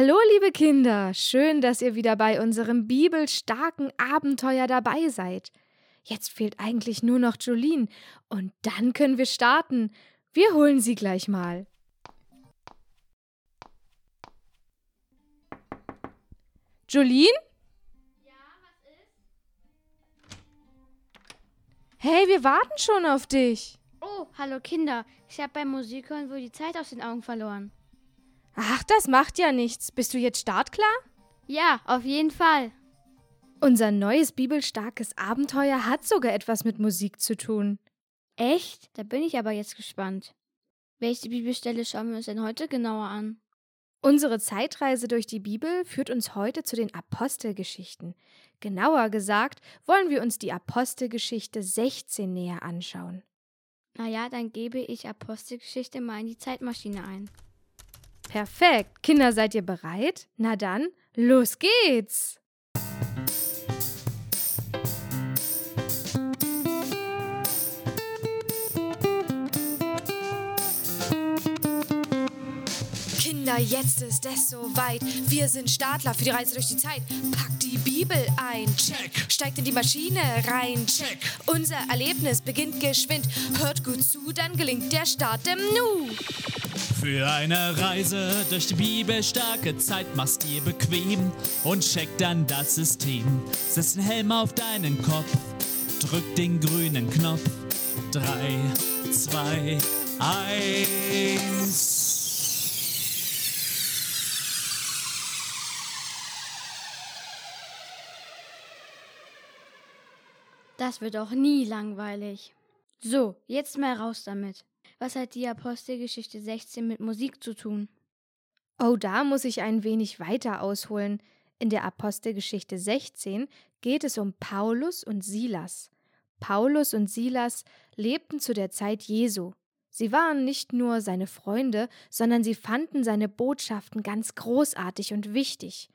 Hallo, liebe Kinder, schön, dass ihr wieder bei unserem bibelstarken Abenteuer dabei seid. Jetzt fehlt eigentlich nur noch Jolene und dann können wir starten. Wir holen sie gleich mal. Jolene? Ja, was ist? Hey, wir warten schon auf dich. Oh, hallo Kinder. Ich habe beim Musikhören wohl die Zeit aus den Augen verloren. Ach, das macht ja nichts. Bist du jetzt startklar? Ja, auf jeden Fall. Unser neues bibelstarkes Abenteuer hat sogar etwas mit Musik zu tun. Echt? Da bin ich aber jetzt gespannt. Welche Bibelstelle schauen wir uns denn heute genauer an? Unsere Zeitreise durch die Bibel führt uns heute zu den Apostelgeschichten. Genauer gesagt wollen wir uns die Apostelgeschichte 16 näher anschauen. Naja, dann gebe ich Apostelgeschichte mal in die Zeitmaschine ein. Perfekt. Kinder, seid ihr bereit? Na dann, los geht's! Kinder, jetzt ist es soweit. Wir sind Startler für die Reise durch die Zeit. Packt die Bibel ein. Check. Steigt in die Maschine rein. Check. Unser Erlebnis beginnt geschwind. Hört gut zu, dann gelingt der Start im Nu. Für eine Reise durch die bibelstarke Zeit machst dir bequem und check dann das System. Setz den Helm auf deinen Kopf, drück den grünen Knopf. Drei, zwei, eins. Das wird auch nie langweilig. So, jetzt mal raus damit. Was hat die Apostelgeschichte 16 mit Musik zu tun? Oh, da muss ich ein wenig weiter ausholen. In der Apostelgeschichte 16 geht es um Paulus und Silas. Paulus und Silas lebten zu der Zeit Jesu. Sie waren nicht nur seine Freunde, sondern sie fanden seine Botschaften ganz großartig und wichtig.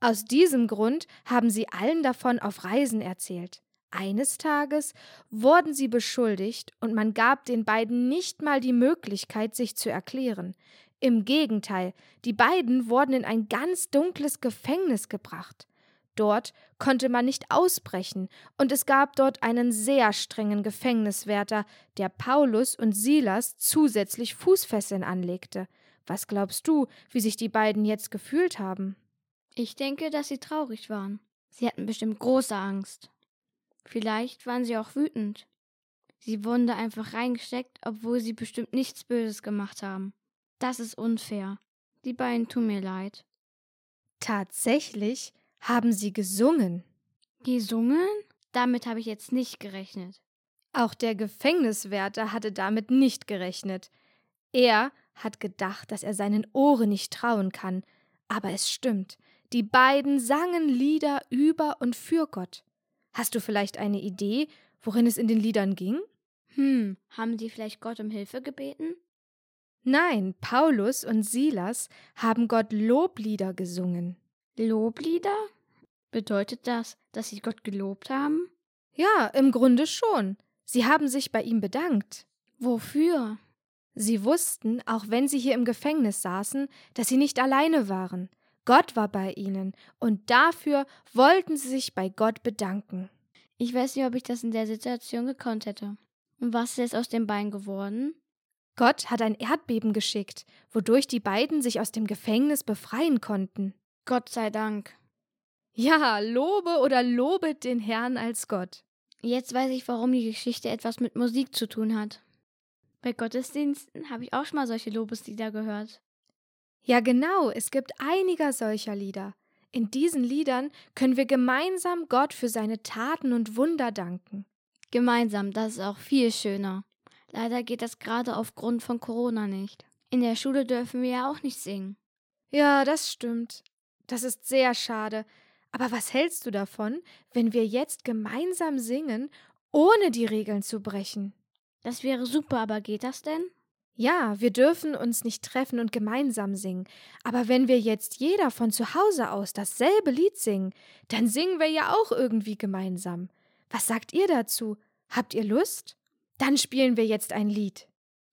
Aus diesem Grund haben sie allen davon auf Reisen erzählt. Eines Tages wurden sie beschuldigt und man gab den beiden nicht mal die Möglichkeit, sich zu erklären. Im Gegenteil, die beiden wurden in ein ganz dunkles Gefängnis gebracht. Dort konnte man nicht ausbrechen, und es gab dort einen sehr strengen Gefängniswärter, der Paulus und Silas zusätzlich Fußfesseln anlegte. Was glaubst du, wie sich die beiden jetzt gefühlt haben? Ich denke, dass sie traurig waren. Sie hatten bestimmt große Angst. Vielleicht waren sie auch wütend. Sie wurden da einfach reingesteckt, obwohl sie bestimmt nichts Böses gemacht haben. Das ist unfair. Die beiden tun mir leid. Tatsächlich haben sie gesungen. Gesungen? Damit habe ich jetzt nicht gerechnet. Auch der Gefängniswärter hatte damit nicht gerechnet. Er hat gedacht, dass er seinen Ohren nicht trauen kann, aber es stimmt. Die beiden sangen Lieder über und für Gott. Hast du vielleicht eine Idee, worin es in den Liedern ging? Hm, haben sie vielleicht Gott um Hilfe gebeten? Nein, Paulus und Silas haben Gott Loblieder gesungen. Loblieder? Bedeutet das, dass sie Gott gelobt haben? Ja, im Grunde schon. Sie haben sich bei ihm bedankt. Wofür? Sie wussten, auch wenn sie hier im Gefängnis saßen, dass sie nicht alleine waren. Gott war bei ihnen, und dafür wollten sie sich bei Gott bedanken. Ich weiß nicht, ob ich das in der Situation gekonnt hätte. Und was ist jetzt aus dem Bein geworden? Gott hat ein Erdbeben geschickt, wodurch die beiden sich aus dem Gefängnis befreien konnten. Gott sei Dank. Ja, lobe oder lobet den Herrn als Gott. Jetzt weiß ich, warum die Geschichte etwas mit Musik zu tun hat. Bei Gottesdiensten habe ich auch schon mal solche Lobeslieder gehört. Ja, genau, es gibt einiger solcher Lieder. In diesen Liedern können wir gemeinsam Gott für seine Taten und Wunder danken. Gemeinsam, das ist auch viel schöner. Leider geht das gerade aufgrund von Corona nicht. In der Schule dürfen wir ja auch nicht singen. Ja, das stimmt. Das ist sehr schade. Aber was hältst du davon, wenn wir jetzt gemeinsam singen, ohne die Regeln zu brechen? Das wäre super, aber geht das denn? Ja, wir dürfen uns nicht treffen und gemeinsam singen. Aber wenn wir jetzt jeder von zu Hause aus dasselbe Lied singen, dann singen wir ja auch irgendwie gemeinsam. Was sagt ihr dazu? Habt ihr Lust? Dann spielen wir jetzt ein Lied.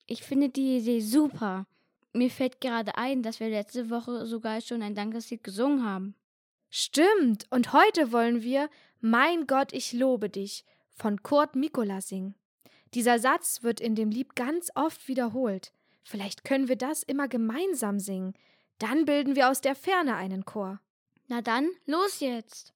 Ich finde die Idee super. mir fällt gerade ein, dass wir letzte Woche sogar schon ein Dankeslied gesungen haben. Stimmt, und heute wollen wir Mein Gott, ich lobe dich von Kurt Mikola singen. Dieser Satz wird in dem Lied ganz oft wiederholt. Vielleicht können wir das immer gemeinsam singen. Dann bilden wir aus der Ferne einen Chor. Na dann, los jetzt!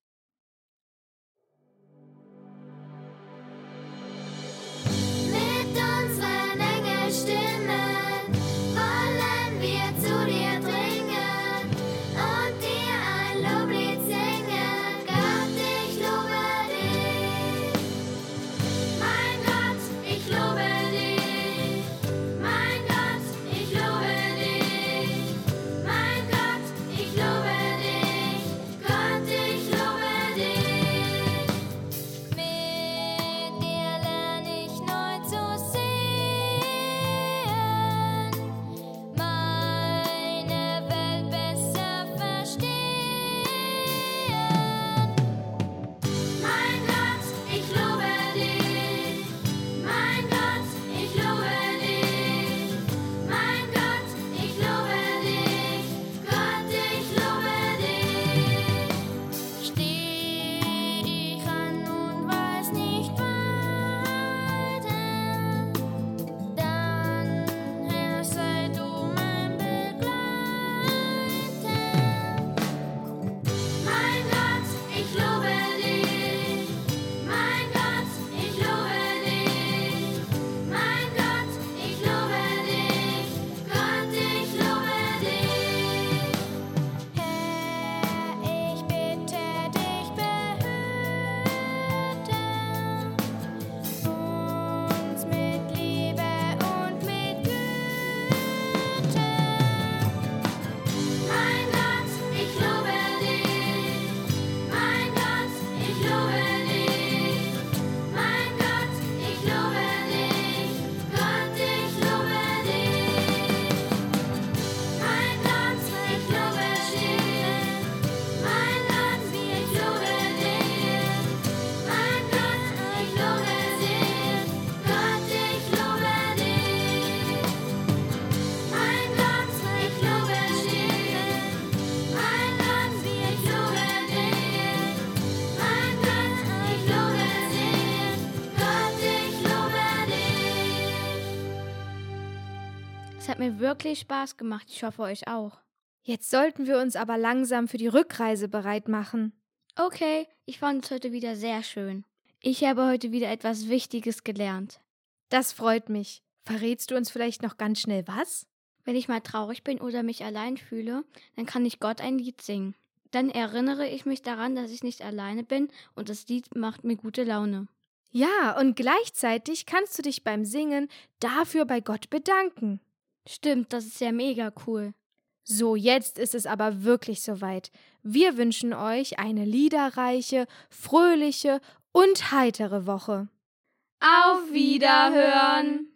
Hat mir wirklich Spaß gemacht. Ich hoffe euch auch. Jetzt sollten wir uns aber langsam für die Rückreise bereit machen. Okay, ich fand es heute wieder sehr schön. Ich habe heute wieder etwas Wichtiges gelernt. Das freut mich. Verrätst du uns vielleicht noch ganz schnell was? Wenn ich mal traurig bin oder mich allein fühle, dann kann ich Gott ein Lied singen. Dann erinnere ich mich daran, dass ich nicht alleine bin und das Lied macht mir gute Laune. Ja, und gleichzeitig kannst du dich beim Singen dafür bei Gott bedanken. Stimmt, das ist ja mega cool. So, jetzt ist es aber wirklich soweit. Wir wünschen euch eine liederreiche, fröhliche und heitere Woche. Auf Wiederhören!